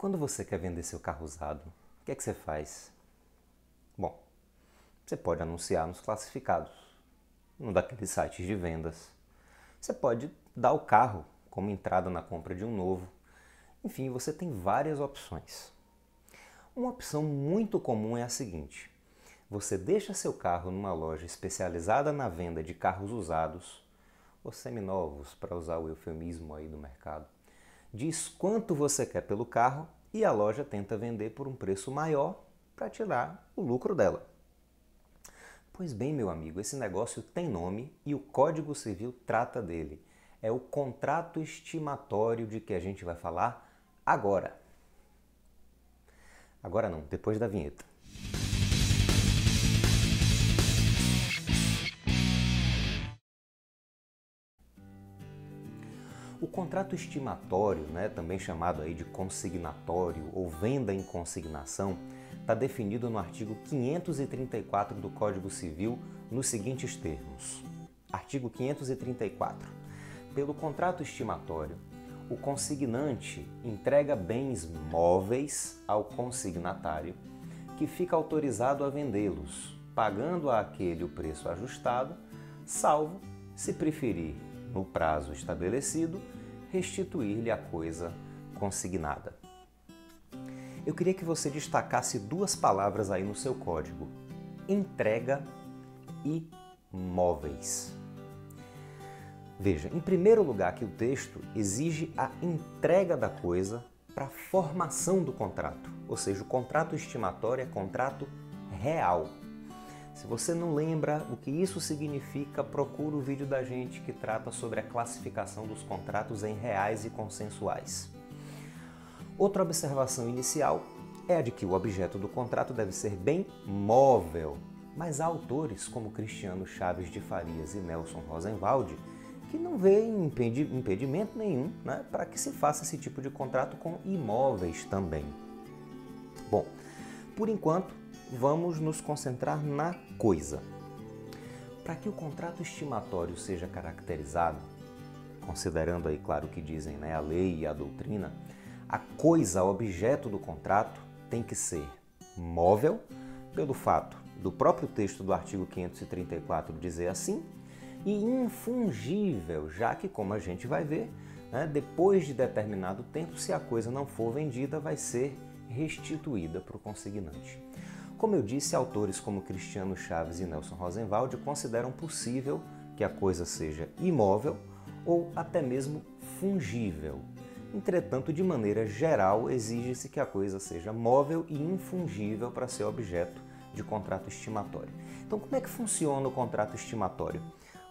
Quando você quer vender seu carro usado, o que é que você faz? Bom, você pode anunciar nos classificados, num daqueles sites de vendas. Você pode dar o carro como entrada na compra de um novo. Enfim, você tem várias opções. Uma opção muito comum é a seguinte: você deixa seu carro numa loja especializada na venda de carros usados ou seminovos, para usar o eufemismo aí do mercado diz quanto você quer pelo carro e a loja tenta vender por um preço maior para tirar o lucro dela. Pois bem, meu amigo, esse negócio tem nome e o Código Civil trata dele. É o contrato estimatório de que a gente vai falar agora. Agora não, depois da vinheta. O contrato estimatório, né, também chamado aí de consignatório ou venda em consignação, está definido no artigo 534 do Código Civil nos seguintes termos. Artigo 534. Pelo contrato estimatório, o consignante entrega bens móveis ao consignatário, que fica autorizado a vendê-los, pagando a aquele o preço ajustado, salvo, se preferir, no prazo estabelecido, restituir-lhe a coisa consignada. Eu queria que você destacasse duas palavras aí no seu código: entrega e móveis. Veja, em primeiro lugar, que o texto exige a entrega da coisa para a formação do contrato, ou seja, o contrato estimatório é contrato real. Se você não lembra o que isso significa, procura o vídeo da gente que trata sobre a classificação dos contratos em reais e consensuais. Outra observação inicial é a de que o objeto do contrato deve ser bem móvel, mas há autores como Cristiano Chaves de Farias e Nelson Rosenwald que não veem impedimento nenhum né, para que se faça esse tipo de contrato com imóveis também. Bom, por enquanto, vamos nos concentrar na coisa. Para que o contrato estimatório seja caracterizado, considerando aí, claro, o que dizem né, a lei e a doutrina, a coisa, objeto do contrato, tem que ser móvel, pelo fato do próprio texto do artigo 534 dizer assim, e infungível, já que, como a gente vai ver, né, depois de determinado tempo, se a coisa não for vendida, vai ser restituída para o consignante. Como eu disse, autores como Cristiano Chaves e Nelson Rosenwald consideram possível que a coisa seja imóvel ou até mesmo fungível. Entretanto, de maneira geral, exige-se que a coisa seja móvel e infungível para ser objeto de contrato estimatório. Então, como é que funciona o contrato estimatório?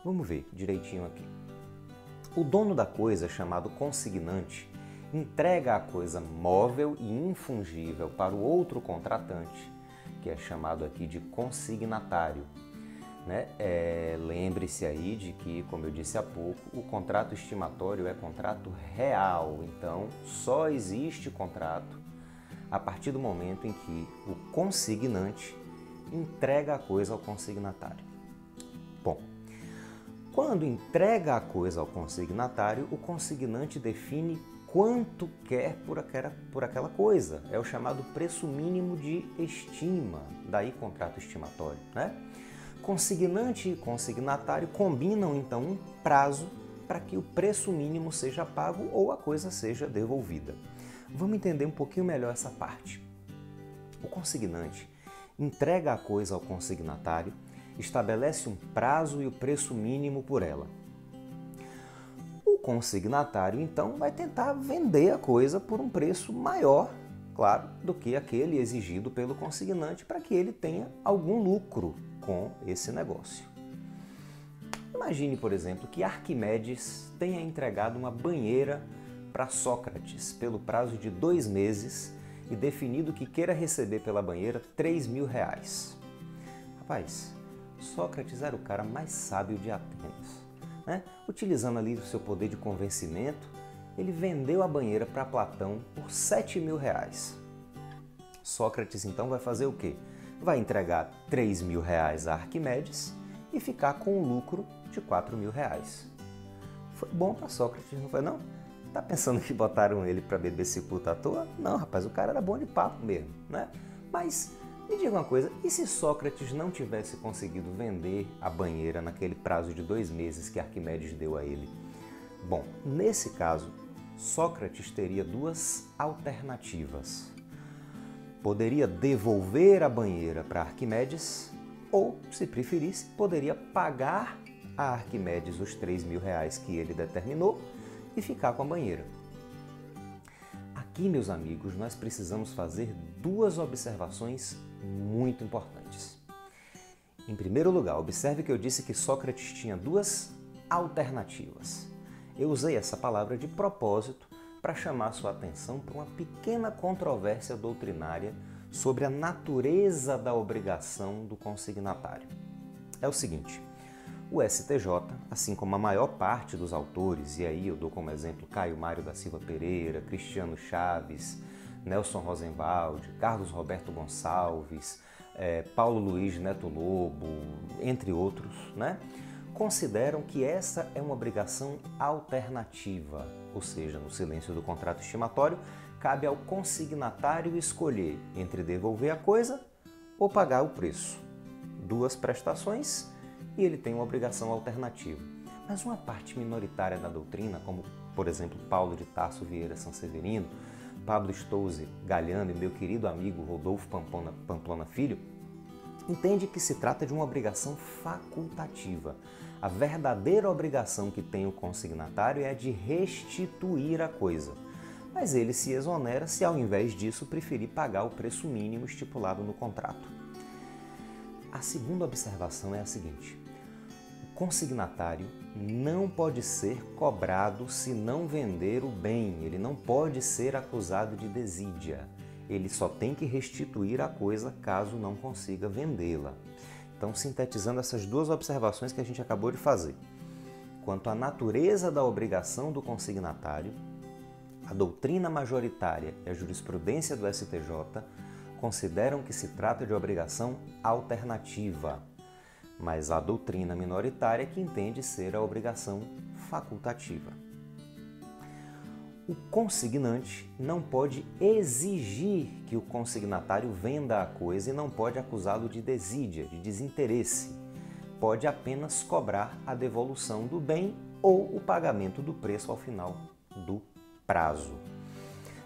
Vamos ver direitinho aqui. O dono da coisa, chamado consignante, entrega a coisa móvel e infungível para o outro contratante que é chamado aqui de consignatário. Né? É, Lembre-se aí de que, como eu disse há pouco, o contrato estimatório é contrato real, então só existe contrato a partir do momento em que o consignante entrega a coisa ao consignatário. Bom, quando entrega a coisa ao consignatário, o consignante define quanto quer por aquela, por aquela coisa. É o chamado preço mínimo de estima, daí contrato estimatório. Né? Consignante e consignatário combinam então um prazo para que o preço mínimo seja pago ou a coisa seja devolvida. Vamos entender um pouquinho melhor essa parte. O consignante entrega a coisa ao consignatário, estabelece um prazo e o preço mínimo por ela consignatário então vai tentar vender a coisa por um preço maior, claro, do que aquele exigido pelo consignante para que ele tenha algum lucro com esse negócio. Imagine, por exemplo, que Arquimedes tenha entregado uma banheira para Sócrates pelo prazo de dois meses e definido que queira receber pela banheira 3 mil reais. Rapaz, Sócrates era o cara mais sábio de Atenas né? utilizando ali o seu poder de convencimento, ele vendeu a banheira para Platão por 7 mil reais. Sócrates então vai fazer o quê? Vai entregar 3 mil reais a Arquimedes e ficar com um lucro de 4 mil reais. Foi bom para Sócrates, não foi não? Tá pensando que botaram ele para beber cicuta à toa? Não, rapaz, o cara era bom de papo mesmo, né? Mas me diga uma coisa, e se Sócrates não tivesse conseguido vender a banheira naquele prazo de dois meses que Arquimedes deu a ele? Bom, nesse caso, Sócrates teria duas alternativas. Poderia devolver a banheira para Arquimedes, ou, se preferisse, poderia pagar a Arquimedes os 3 mil reais que ele determinou e ficar com a banheira. Aqui, meus amigos, nós precisamos fazer duas observações muito importantes. Em primeiro lugar, observe que eu disse que Sócrates tinha duas alternativas. Eu usei essa palavra de propósito para chamar sua atenção para uma pequena controvérsia doutrinária sobre a natureza da obrigação do consignatário. É o seguinte: o STJ, assim como a maior parte dos autores, e aí eu dou como exemplo Caio Mário da Silva Pereira, Cristiano Chaves, Nelson Rosenwald, Carlos Roberto Gonçalves, é, Paulo Luiz Neto Lobo, entre outros, né? consideram que essa é uma obrigação alternativa, ou seja, no silêncio do contrato estimatório, cabe ao consignatário escolher entre devolver a coisa ou pagar o preço. Duas prestações e ele tem uma obrigação alternativa. Mas uma parte minoritária da doutrina, como por exemplo Paulo de Tarso Vieira Sanseverino, Pablo Stouze Galhano e meu querido amigo Rodolfo Pamplona, Pamplona Filho, entende que se trata de uma obrigação facultativa. A verdadeira obrigação que tem o consignatário é a de restituir a coisa. Mas ele se exonera se, ao invés disso, preferir pagar o preço mínimo estipulado no contrato. A segunda observação é a seguinte: consignatário não pode ser cobrado se não vender o bem, ele não pode ser acusado de desídia. Ele só tem que restituir a coisa caso não consiga vendê-la. Então, sintetizando essas duas observações que a gente acabou de fazer. Quanto à natureza da obrigação do consignatário, a doutrina majoritária e a jurisprudência do STJ consideram que se trata de obrigação alternativa, mas a doutrina minoritária que entende ser a obrigação facultativa. O consignante não pode exigir que o consignatário venda a coisa e não pode acusá-lo de desídia, de desinteresse. Pode apenas cobrar a devolução do bem ou o pagamento do preço ao final do prazo.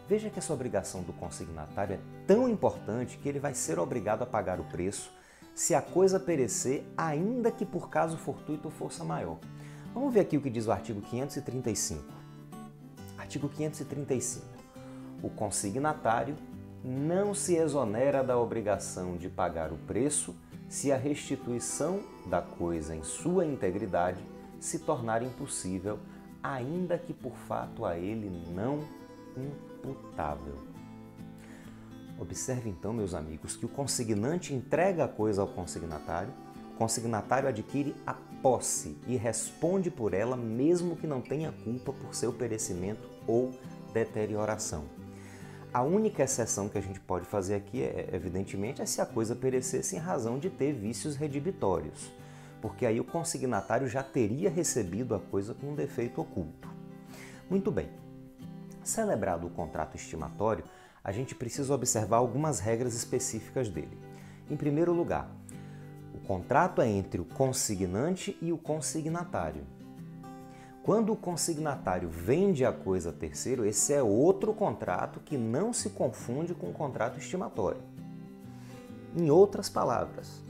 Veja que essa obrigação do consignatário é tão importante que ele vai ser obrigado a pagar o preço se a coisa perecer, ainda que por caso fortuito ou força maior. Vamos ver aqui o que diz o artigo 535. Artigo 535. O consignatário não se exonera da obrigação de pagar o preço se a restituição da coisa em sua integridade se tornar impossível, ainda que por fato a ele não imputável. Observe então, meus amigos, que o consignante entrega a coisa ao consignatário, o consignatário adquire a posse e responde por ela, mesmo que não tenha culpa por seu perecimento ou deterioração. A única exceção que a gente pode fazer aqui, é, evidentemente, é se a coisa perecesse em razão de ter vícios redibitórios, porque aí o consignatário já teria recebido a coisa com um defeito oculto. Muito bem. Celebrado o contrato estimatório, a gente precisa observar algumas regras específicas dele. Em primeiro lugar, o contrato é entre o consignante e o consignatário. Quando o consignatário vende a coisa a terceiro, esse é outro contrato que não se confunde com o contrato estimatório. Em outras palavras,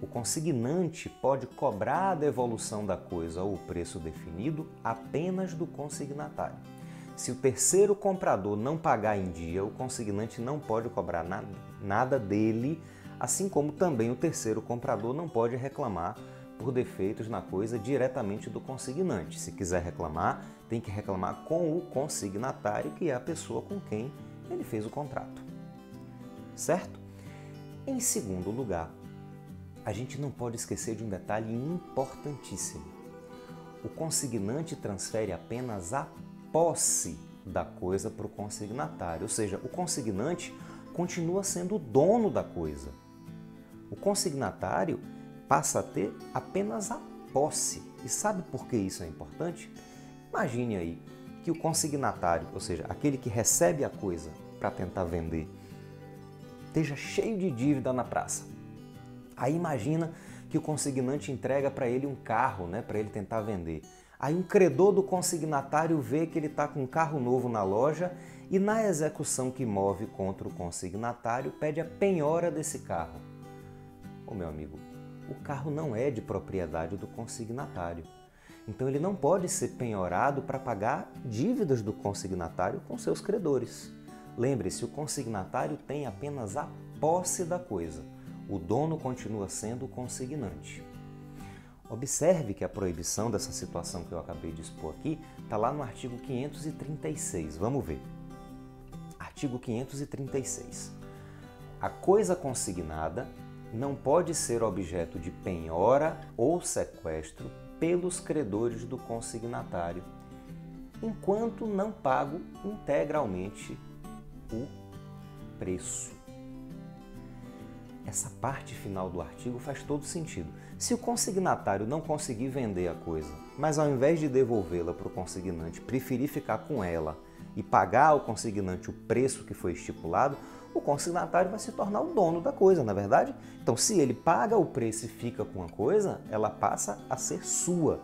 o consignante pode cobrar a devolução da coisa ou o preço definido apenas do consignatário. Se o terceiro comprador não pagar em dia, o consignante não pode cobrar nada, dele, assim como também o terceiro comprador não pode reclamar por defeitos na coisa diretamente do consignante. Se quiser reclamar, tem que reclamar com o consignatário, que é a pessoa com quem ele fez o contrato. Certo? Em segundo lugar, a gente não pode esquecer de um detalhe importantíssimo. O consignante transfere apenas a posse da coisa para o consignatário, ou seja, o consignante continua sendo o dono da coisa. O consignatário passa a ter apenas a posse. E sabe por que isso é importante? Imagine aí que o consignatário, ou seja, aquele que recebe a coisa para tentar vender, esteja cheio de dívida na praça. Aí imagina que o consignante entrega para ele um carro, né, para ele tentar vender. Aí um credor do consignatário vê que ele está com um carro novo na loja e na execução que move contra o consignatário pede a penhora desse carro. Ô meu amigo, o carro não é de propriedade do consignatário. Então ele não pode ser penhorado para pagar dívidas do consignatário com seus credores. Lembre-se, o consignatário tem apenas a posse da coisa. O dono continua sendo o consignante. Observe que a proibição dessa situação que eu acabei de expor aqui está lá no artigo 536. Vamos ver. Artigo 536. A coisa consignada não pode ser objeto de penhora ou sequestro pelos credores do consignatário, enquanto não pago integralmente o preço. Essa parte final do artigo faz todo sentido. Se o consignatário não conseguir vender a coisa, mas ao invés de devolvê-la para o consignante, preferir ficar com ela e pagar ao consignante o preço que foi estipulado, o consignatário vai se tornar o dono da coisa, na é verdade? Então, se ele paga o preço e fica com a coisa, ela passa a ser sua.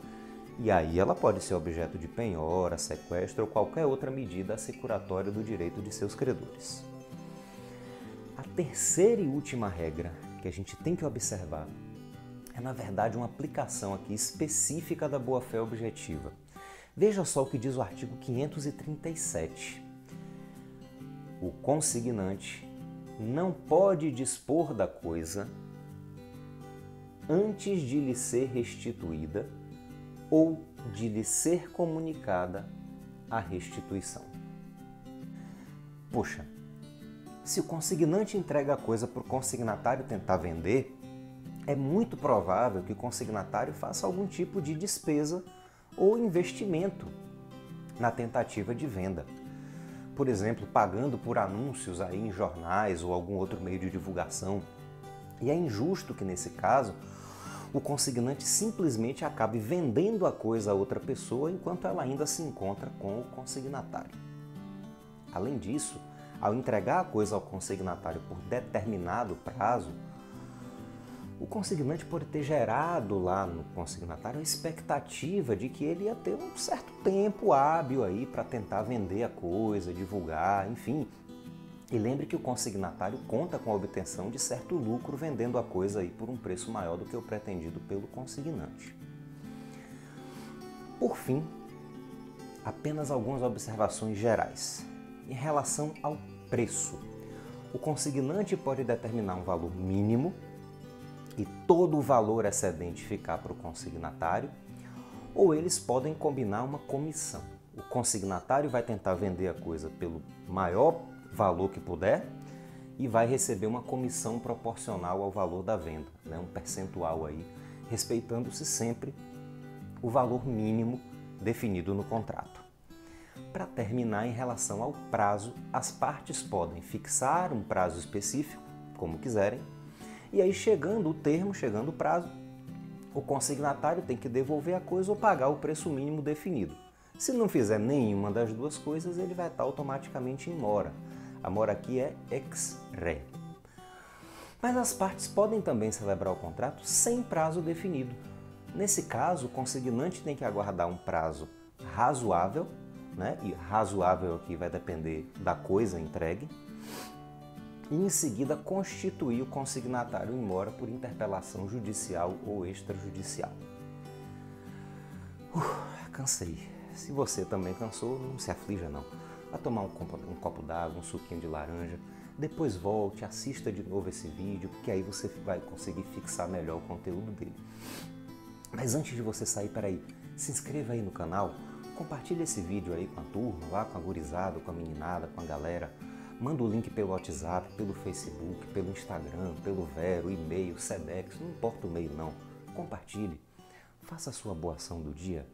E aí ela pode ser objeto de penhora, sequestro ou qualquer outra medida assecuratória do direito de seus credores. A terceira e última regra que a gente tem que observar é, na verdade, uma aplicação aqui específica da boa-fé objetiva. Veja só o que diz o artigo 537 o consignante não pode dispor da coisa antes de lhe ser restituída ou de lhe ser comunicada a restituição. Poxa, se o consignante entrega a coisa para o consignatário tentar vender, é muito provável que o consignatário faça algum tipo de despesa ou investimento na tentativa de venda por exemplo, pagando por anúncios aí em jornais ou algum outro meio de divulgação. E é injusto que nesse caso o consignante simplesmente acabe vendendo a coisa a outra pessoa enquanto ela ainda se encontra com o consignatário. Além disso, ao entregar a coisa ao consignatário por determinado prazo, o consignante pode ter gerado lá no consignatário a expectativa de que ele ia ter um certo tempo hábil aí para tentar vender a coisa, divulgar, enfim. E lembre que o consignatário conta com a obtenção de certo lucro vendendo a coisa aí por um preço maior do que o pretendido pelo consignante. Por fim, apenas algumas observações gerais. Em relação ao preço, o consignante pode determinar um valor mínimo e todo o valor excedente ficar para o consignatário, ou eles podem combinar uma comissão. O consignatário vai tentar vender a coisa pelo maior valor que puder e vai receber uma comissão proporcional ao valor da venda, né? um percentual aí, respeitando-se sempre o valor mínimo definido no contrato. Para terminar, em relação ao prazo, as partes podem fixar um prazo específico, como quiserem, e aí, chegando o termo, chegando o prazo, o consignatário tem que devolver a coisa ou pagar o preço mínimo definido. Se não fizer nenhuma das duas coisas, ele vai estar automaticamente em mora. A mora aqui é ex re. Mas as partes podem também celebrar o contrato sem prazo definido. Nesse caso, o consignante tem que aguardar um prazo razoável, né? e razoável aqui vai depender da coisa entregue, e em seguida constituir o consignatário em mora por interpelação judicial ou extrajudicial. Cansei. Se você também cansou, não se aflija não. Vá tomar um copo, um copo d'água, um suquinho de laranja, depois volte, assista de novo esse vídeo, porque aí você vai conseguir fixar melhor o conteúdo dele. Mas antes de você sair, peraí, se inscreva aí no canal, compartilhe esse vídeo aí com a turma, lá com a gurizada, com a meninada, com a galera Manda o link pelo WhatsApp, pelo Facebook, pelo Instagram, pelo Vero, e-mail, Sedex, não importa o meio não. Compartilhe. Faça a sua boa ação do dia